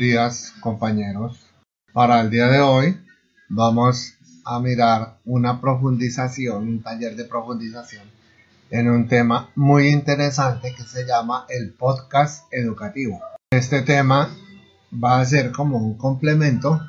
días compañeros. Para el día de hoy vamos a mirar una profundización, un taller de profundización en un tema muy interesante que se llama el podcast educativo. Este tema va a ser como un complemento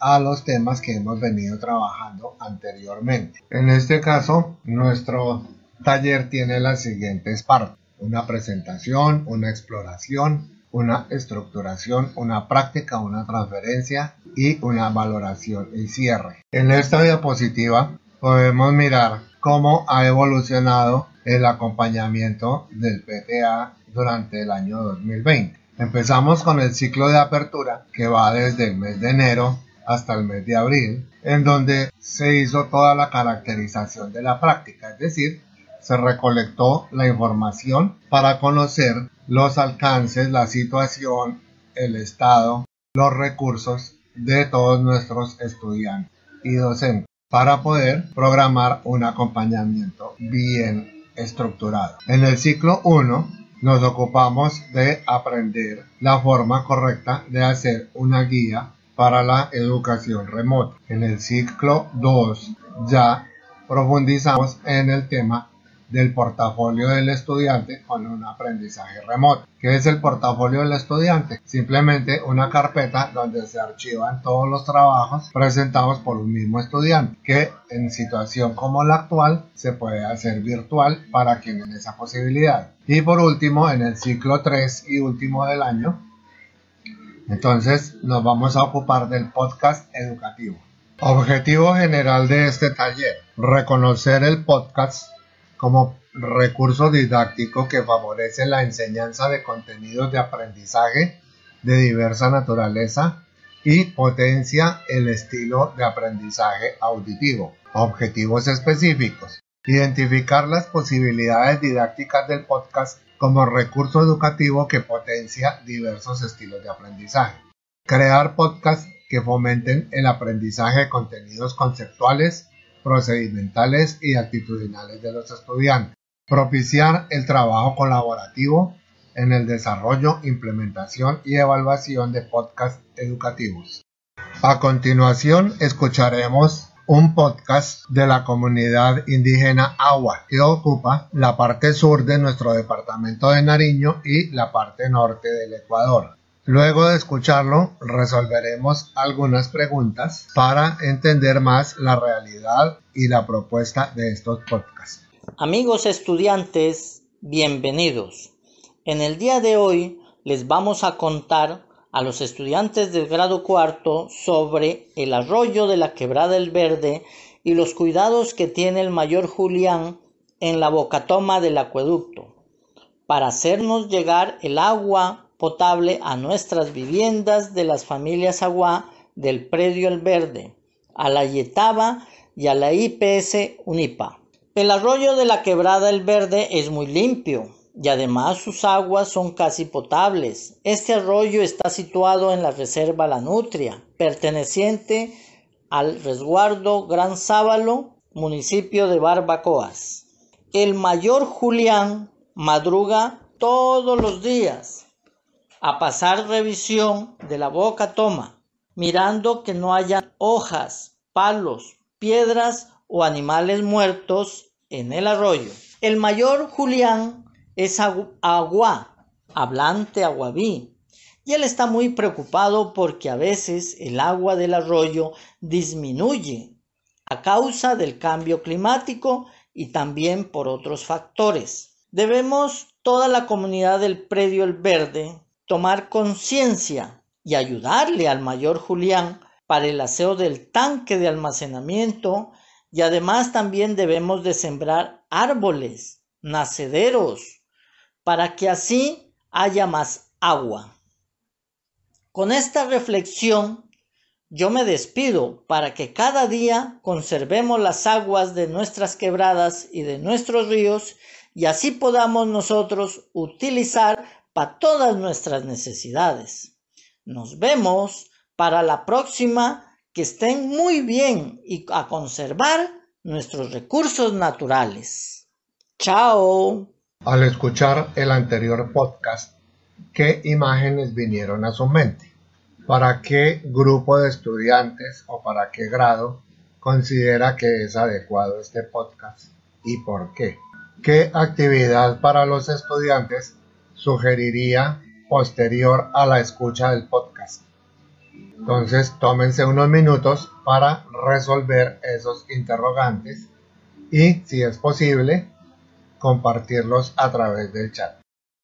a los temas que hemos venido trabajando anteriormente. En este caso, nuestro taller tiene las siguientes partes. Una presentación, una exploración, una estructuración, una práctica, una transferencia y una valoración y cierre. En esta diapositiva podemos mirar cómo ha evolucionado el acompañamiento del PTA durante el año 2020. Empezamos con el ciclo de apertura que va desde el mes de enero hasta el mes de abril, en donde se hizo toda la caracterización de la práctica, es decir, se recolectó la información para conocer los alcances, la situación, el estado, los recursos de todos nuestros estudiantes y docentes para poder programar un acompañamiento bien estructurado. En el ciclo 1 nos ocupamos de aprender la forma correcta de hacer una guía para la educación remota. En el ciclo 2 ya profundizamos en el tema del portafolio del estudiante con un aprendizaje remoto. ¿Qué es el portafolio del estudiante? Simplemente una carpeta donde se archivan todos los trabajos presentados por un mismo estudiante, que en situación como la actual se puede hacer virtual para quienes esa posibilidad. Y por último, en el ciclo 3 y último del año, entonces nos vamos a ocupar del podcast educativo. Objetivo general de este taller, reconocer el podcast como recurso didáctico que favorece la enseñanza de contenidos de aprendizaje de diversa naturaleza y potencia el estilo de aprendizaje auditivo. Objetivos específicos. Identificar las posibilidades didácticas del podcast como recurso educativo que potencia diversos estilos de aprendizaje. Crear podcasts que fomenten el aprendizaje de contenidos conceptuales, procedimentales y actitudinales de los estudiantes. Propiciar el trabajo colaborativo en el desarrollo, implementación y evaluación de podcasts educativos. A continuación escucharemos un podcast de la comunidad indígena Agua que ocupa la parte sur de nuestro departamento de Nariño y la parte norte del Ecuador. Luego de escucharlo, resolveremos algunas preguntas para entender más la realidad y la propuesta de estos podcasts. Amigos estudiantes, bienvenidos. En el día de hoy les vamos a contar a los estudiantes del grado cuarto sobre el arroyo de la Quebrada del Verde y los cuidados que tiene el mayor Julián en la bocatoma del acueducto para hacernos llegar el agua potable a nuestras viviendas de las familias Agua del Predio El Verde, a la Yetaba y a la IPS Unipa. El arroyo de la Quebrada El Verde es muy limpio y además sus aguas son casi potables. Este arroyo está situado en la Reserva La Nutria, perteneciente al resguardo Gran Sábalo, municipio de Barbacoas. El mayor Julián madruga todos los días a pasar revisión de la boca toma, mirando que no haya hojas, palos, piedras o animales muertos en el arroyo. El mayor Julián es agua, hablante aguaví, y él está muy preocupado porque a veces el agua del arroyo disminuye a causa del cambio climático y también por otros factores. Debemos toda la comunidad del predio El Verde tomar conciencia y ayudarle al mayor Julián para el aseo del tanque de almacenamiento y además también debemos de sembrar árboles, nacederos, para que así haya más agua. Con esta reflexión yo me despido para que cada día conservemos las aguas de nuestras quebradas y de nuestros ríos y así podamos nosotros utilizar para todas nuestras necesidades. Nos vemos para la próxima. Que estén muy bien y a conservar nuestros recursos naturales. Chao. Al escuchar el anterior podcast, ¿qué imágenes vinieron a su mente? para qué grupo de estudiantes o para qué grado considera que es adecuado este podcast y por qué. ¿Qué actividad para los estudiantes sugeriría posterior a la escucha del podcast? Entonces, tómense unos minutos para resolver esos interrogantes y, si es posible, compartirlos a través del chat.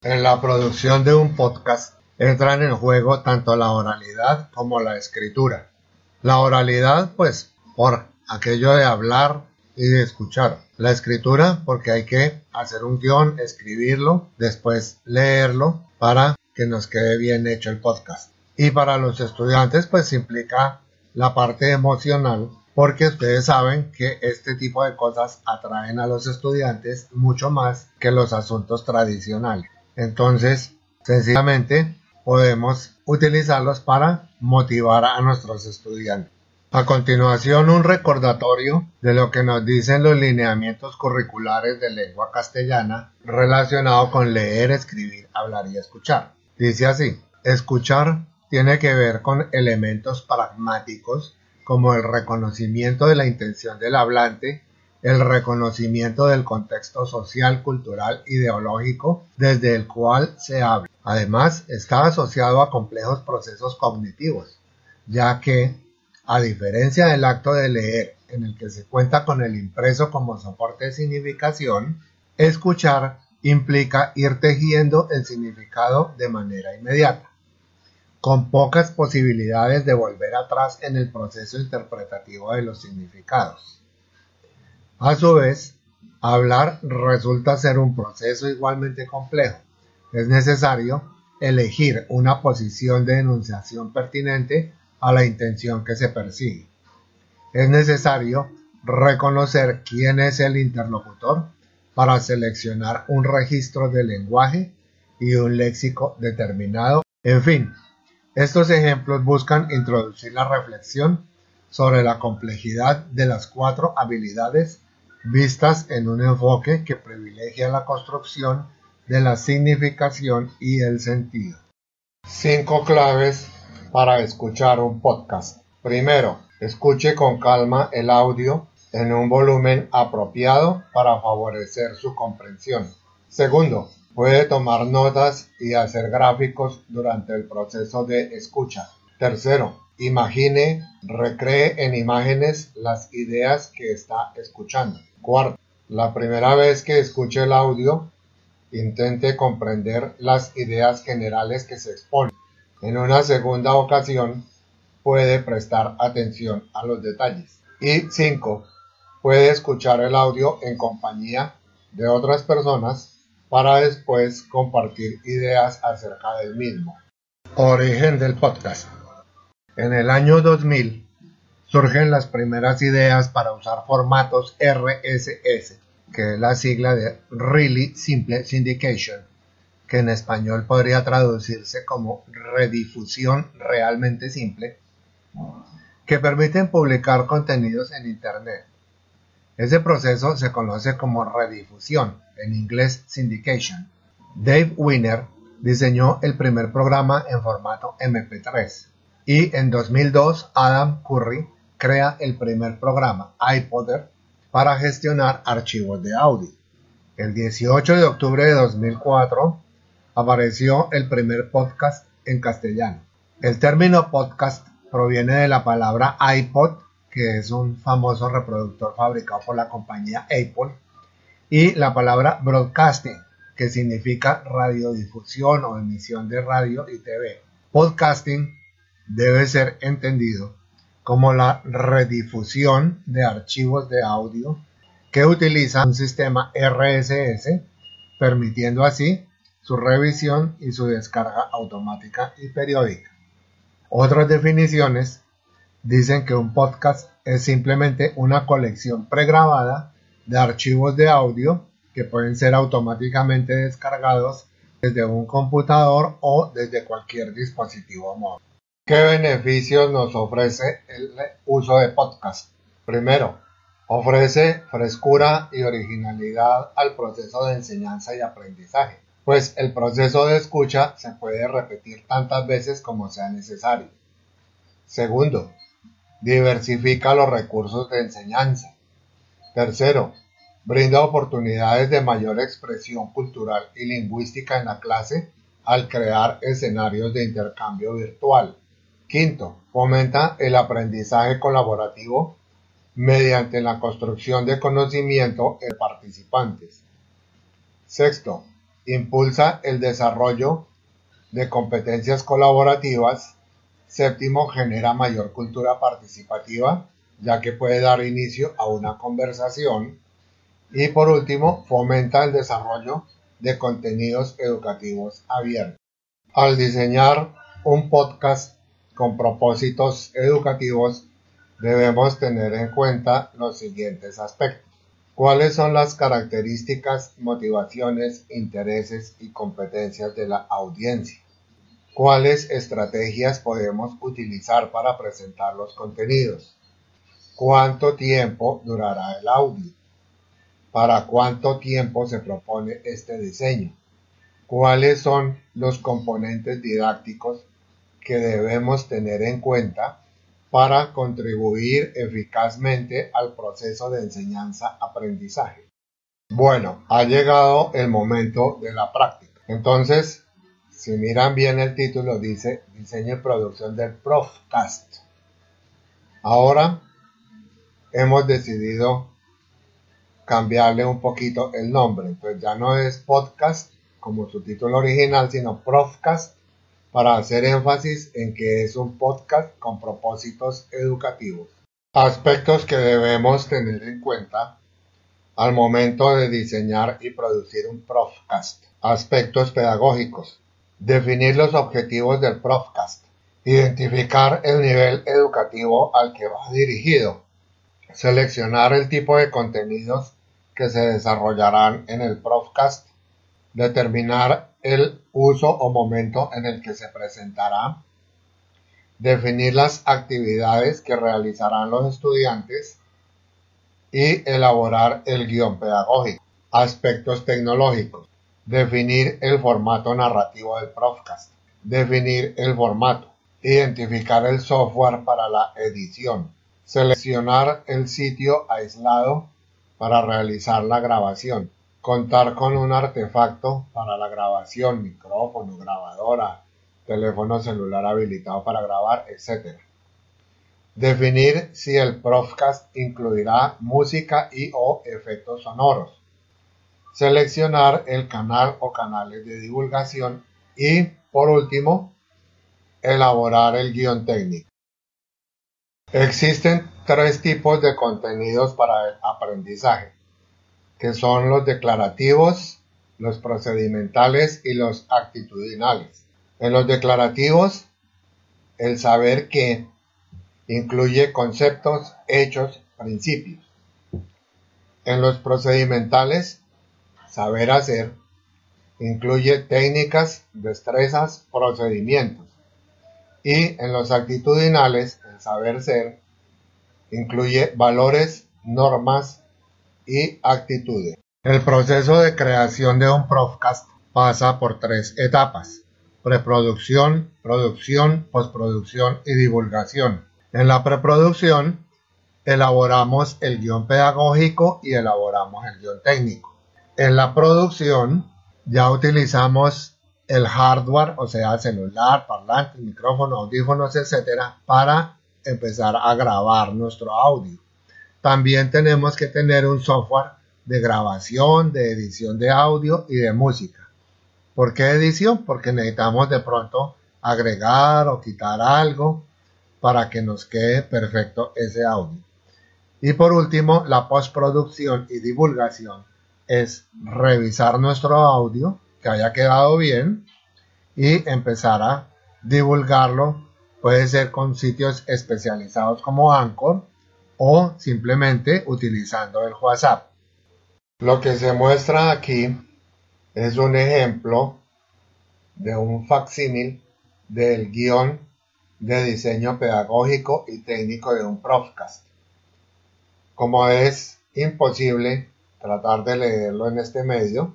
En la producción de un podcast entran en juego tanto la oralidad como la escritura. La oralidad, pues, por aquello de hablar y de escuchar. La escritura, porque hay que hacer un guion, escribirlo, después leerlo para que nos quede bien hecho el podcast. Y para los estudiantes, pues implica la parte emocional, porque ustedes saben que este tipo de cosas atraen a los estudiantes mucho más que los asuntos tradicionales. Entonces, sencillamente, podemos utilizarlos para motivar a nuestros estudiantes. A continuación, un recordatorio de lo que nos dicen los lineamientos curriculares de lengua castellana relacionado con leer, escribir, hablar y escuchar. Dice así, escuchar tiene que ver con elementos pragmáticos como el reconocimiento de la intención del hablante, el reconocimiento del contexto social, cultural, ideológico desde el cual se habla. Además, está asociado a complejos procesos cognitivos, ya que, a diferencia del acto de leer, en el que se cuenta con el impreso como soporte de significación, escuchar implica ir tejiendo el significado de manera inmediata, con pocas posibilidades de volver atrás en el proceso interpretativo de los significados. A su vez, hablar resulta ser un proceso igualmente complejo. Es necesario elegir una posición de enunciación pertinente a la intención que se persigue. Es necesario reconocer quién es el interlocutor para seleccionar un registro de lenguaje y un léxico determinado. En fin, estos ejemplos buscan introducir la reflexión sobre la complejidad de las cuatro habilidades vistas en un enfoque que privilegia la construcción de la significación y el sentido. Cinco claves para escuchar un podcast. Primero, escuche con calma el audio en un volumen apropiado para favorecer su comprensión. Segundo, puede tomar notas y hacer gráficos durante el proceso de escucha. Tercero, imagine, recree en imágenes las ideas que está escuchando. Cuarto, la primera vez que escuche el audio, intente comprender las ideas generales que se exponen. En una segunda ocasión, puede prestar atención a los detalles. Y cinco, puede escuchar el audio en compañía de otras personas para después compartir ideas acerca del mismo. Origen del podcast. En el año 2000, surgen las primeras ideas para usar formatos RSS, que es la sigla de Really Simple Syndication, que en español podría traducirse como redifusión realmente simple, que permiten publicar contenidos en Internet. Ese proceso se conoce como redifusión, en inglés syndication. Dave Winner diseñó el primer programa en formato MP3 y en 2002 Adam Curry crea el primer programa iPodder para gestionar archivos de audio. El 18 de octubre de 2004 apareció el primer podcast en castellano. El término podcast proviene de la palabra iPod, que es un famoso reproductor fabricado por la compañía Apple, y la palabra broadcasting, que significa radiodifusión o emisión de radio y TV. Podcasting debe ser entendido como la redifusión de archivos de audio que utiliza un sistema RSS, permitiendo así su revisión y su descarga automática y periódica. Otras definiciones dicen que un podcast es simplemente una colección pregrabada de archivos de audio que pueden ser automáticamente descargados desde un computador o desde cualquier dispositivo móvil. ¿Qué beneficios nos ofrece el uso de podcast? Primero, ofrece frescura y originalidad al proceso de enseñanza y aprendizaje, pues el proceso de escucha se puede repetir tantas veces como sea necesario. Segundo, diversifica los recursos de enseñanza. Tercero, brinda oportunidades de mayor expresión cultural y lingüística en la clase al crear escenarios de intercambio virtual. Quinto, fomenta el aprendizaje colaborativo mediante la construcción de conocimiento en participantes. Sexto, impulsa el desarrollo de competencias colaborativas. Séptimo, genera mayor cultura participativa, ya que puede dar inicio a una conversación. Y por último, fomenta el desarrollo de contenidos educativos abiertos. Al diseñar un podcast con propósitos educativos, debemos tener en cuenta los siguientes aspectos. ¿Cuáles son las características, motivaciones, intereses y competencias de la audiencia? ¿Cuáles estrategias podemos utilizar para presentar los contenidos? ¿Cuánto tiempo durará el audio? ¿Para cuánto tiempo se propone este diseño? ¿Cuáles son los componentes didácticos que debemos tener en cuenta para contribuir eficazmente al proceso de enseñanza-aprendizaje? Bueno, ha llegado el momento de la práctica. Entonces, si miran bien el título, dice diseño y producción del Profcast. Ahora hemos decidido cambiarle un poquito el nombre. Entonces ya no es podcast como su título original, sino Profcast para hacer énfasis en que es un podcast con propósitos educativos. Aspectos que debemos tener en cuenta al momento de diseñar y producir un Profcast. Aspectos pedagógicos. Definir los objetivos del Profcast. Identificar el nivel educativo al que va dirigido. Seleccionar el tipo de contenidos que se desarrollarán en el Profcast, determinar el uso o momento en el que se presentará, definir las actividades que realizarán los estudiantes y elaborar el guion pedagógico. Aspectos tecnológicos. Definir el formato narrativo del Profcast. Definir el formato. Identificar el software para la edición. Seleccionar el sitio aislado para realizar la grabación. Contar con un artefacto para la grabación, micrófono, grabadora, teléfono celular habilitado para grabar, etc. Definir si el Profcast incluirá música y o efectos sonoros. Seleccionar el canal o canales de divulgación y, por último, elaborar el guion técnico. Existen tres tipos de contenidos para el aprendizaje, que son los declarativos, los procedimentales y los actitudinales. En los declarativos, el saber que incluye conceptos, hechos, principios. En los procedimentales, saber hacer incluye técnicas, destrezas, procedimientos. Y en los actitudinales, el saber ser incluye valores, normas y actitudes. El proceso de creación de un Profcast pasa por tres etapas. Preproducción, producción, postproducción y divulgación. En la preproducción elaboramos el guion pedagógico y elaboramos el guion técnico. En la producción ya utilizamos el hardware, o sea, celular, parlantes, micrófonos, audífonos, etcétera, para empezar a grabar nuestro audio. También tenemos que tener un software de grabación, de edición de audio y de música. ¿Por qué edición? Porque necesitamos de pronto agregar o quitar algo para que nos quede perfecto ese audio. Y por último, la postproducción y divulgación es revisar nuestro audio, que haya quedado bien, y empezar a divulgarlo Puede ser con sitios especializados como Anchor o simplemente utilizando el WhatsApp. Lo que se muestra aquí es un ejemplo de un facsímil del guion de diseño pedagógico y técnico de un Profcast. Como es imposible tratar de leerlo en este medio,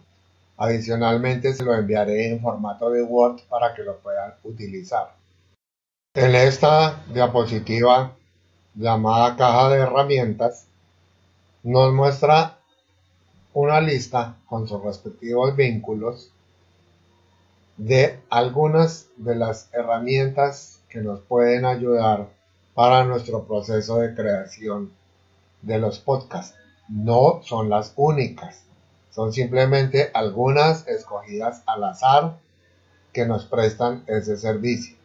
adicionalmente se lo enviaré en formato de Word para que lo puedan utilizar. En esta diapositiva llamada caja de herramientas nos muestra una lista con sus respectivos vínculos de algunas de las herramientas que nos pueden ayudar para nuestro proceso de creación de los podcasts. No son las únicas, son simplemente algunas escogidas al azar que nos prestan ese servicio.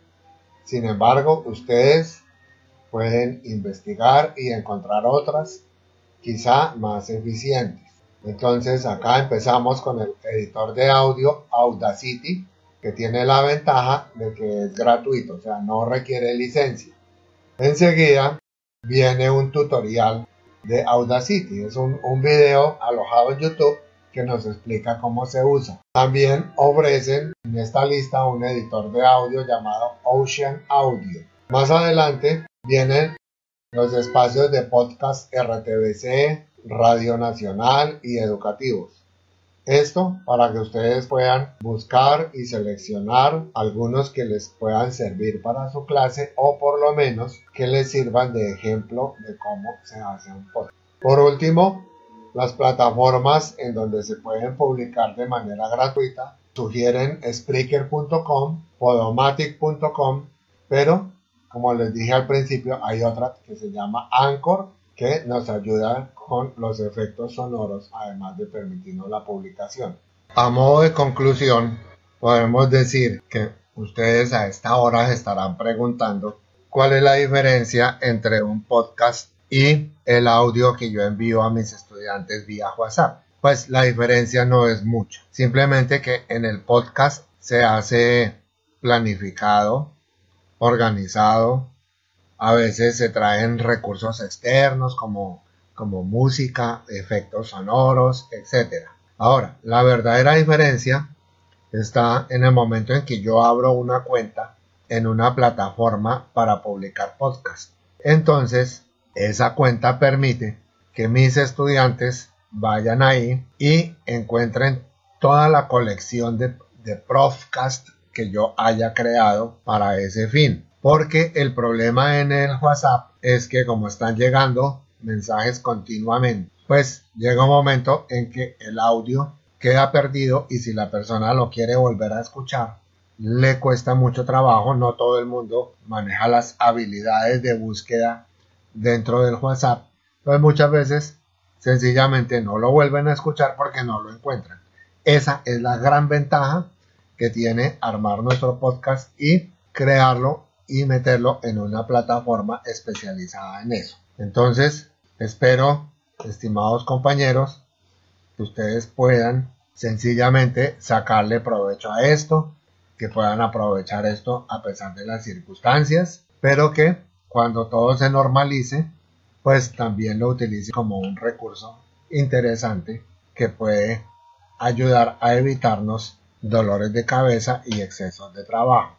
Sin embargo, ustedes pueden investigar y encontrar otras, quizá más eficientes. Entonces acá empezamos con el editor de audio Audacity, que tiene la ventaja de que es gratuito, o sea, no requiere licencia. Enseguida viene un tutorial de Audacity, es un, un video alojado en YouTube que nos explica cómo se usa. También ofrecen en esta lista un editor de audio llamado Ocean Audio. Más adelante vienen los espacios de podcast RTBC, Radio Nacional y educativos. Esto para que ustedes puedan buscar y seleccionar algunos que les puedan servir para su clase o por lo menos que les sirvan de ejemplo de cómo se hace un podcast. Por último, las plataformas en donde se pueden publicar de manera gratuita sugieren Spreaker.com, Podomatic.com, pero como les dije al principio, hay otra que se llama Anchor que nos ayuda con los efectos sonoros, además de permitirnos la publicación. A modo de conclusión, podemos decir que ustedes a esta hora se estarán preguntando cuál es la diferencia entre un podcast y el audio que yo envío a mis estudiantes vía WhatsApp. Pues la diferencia no es mucho. Simplemente que en el podcast se hace planificado, organizado, a veces se traen recursos externos como, como música, efectos sonoros, etc. Ahora, la verdadera diferencia está en el momento en que yo abro una cuenta en una plataforma para publicar podcast. Entonces, esa cuenta permite que mis estudiantes vayan ahí y encuentren toda la colección de, de Profcast que yo haya creado para ese fin. Porque el problema en el WhatsApp es que como están llegando mensajes continuamente, pues llega un momento en que el audio queda perdido y si la persona lo quiere volver a escuchar, le cuesta mucho trabajo. No todo el mundo maneja las habilidades de búsqueda dentro del WhatsApp. Entonces muchas veces sencillamente no lo vuelven a escuchar porque no lo encuentran. Esa es la gran ventaja que tiene armar nuestro podcast y crearlo y meterlo en una plataforma especializada en eso. Entonces, espero, estimados compañeros, que ustedes puedan sencillamente sacarle provecho a esto, que puedan aprovechar esto a pesar de las circunstancias, pero que cuando todo se normalice, pues también lo utilice como un recurso interesante que puede ayudar a evitarnos dolores de cabeza y excesos de trabajo.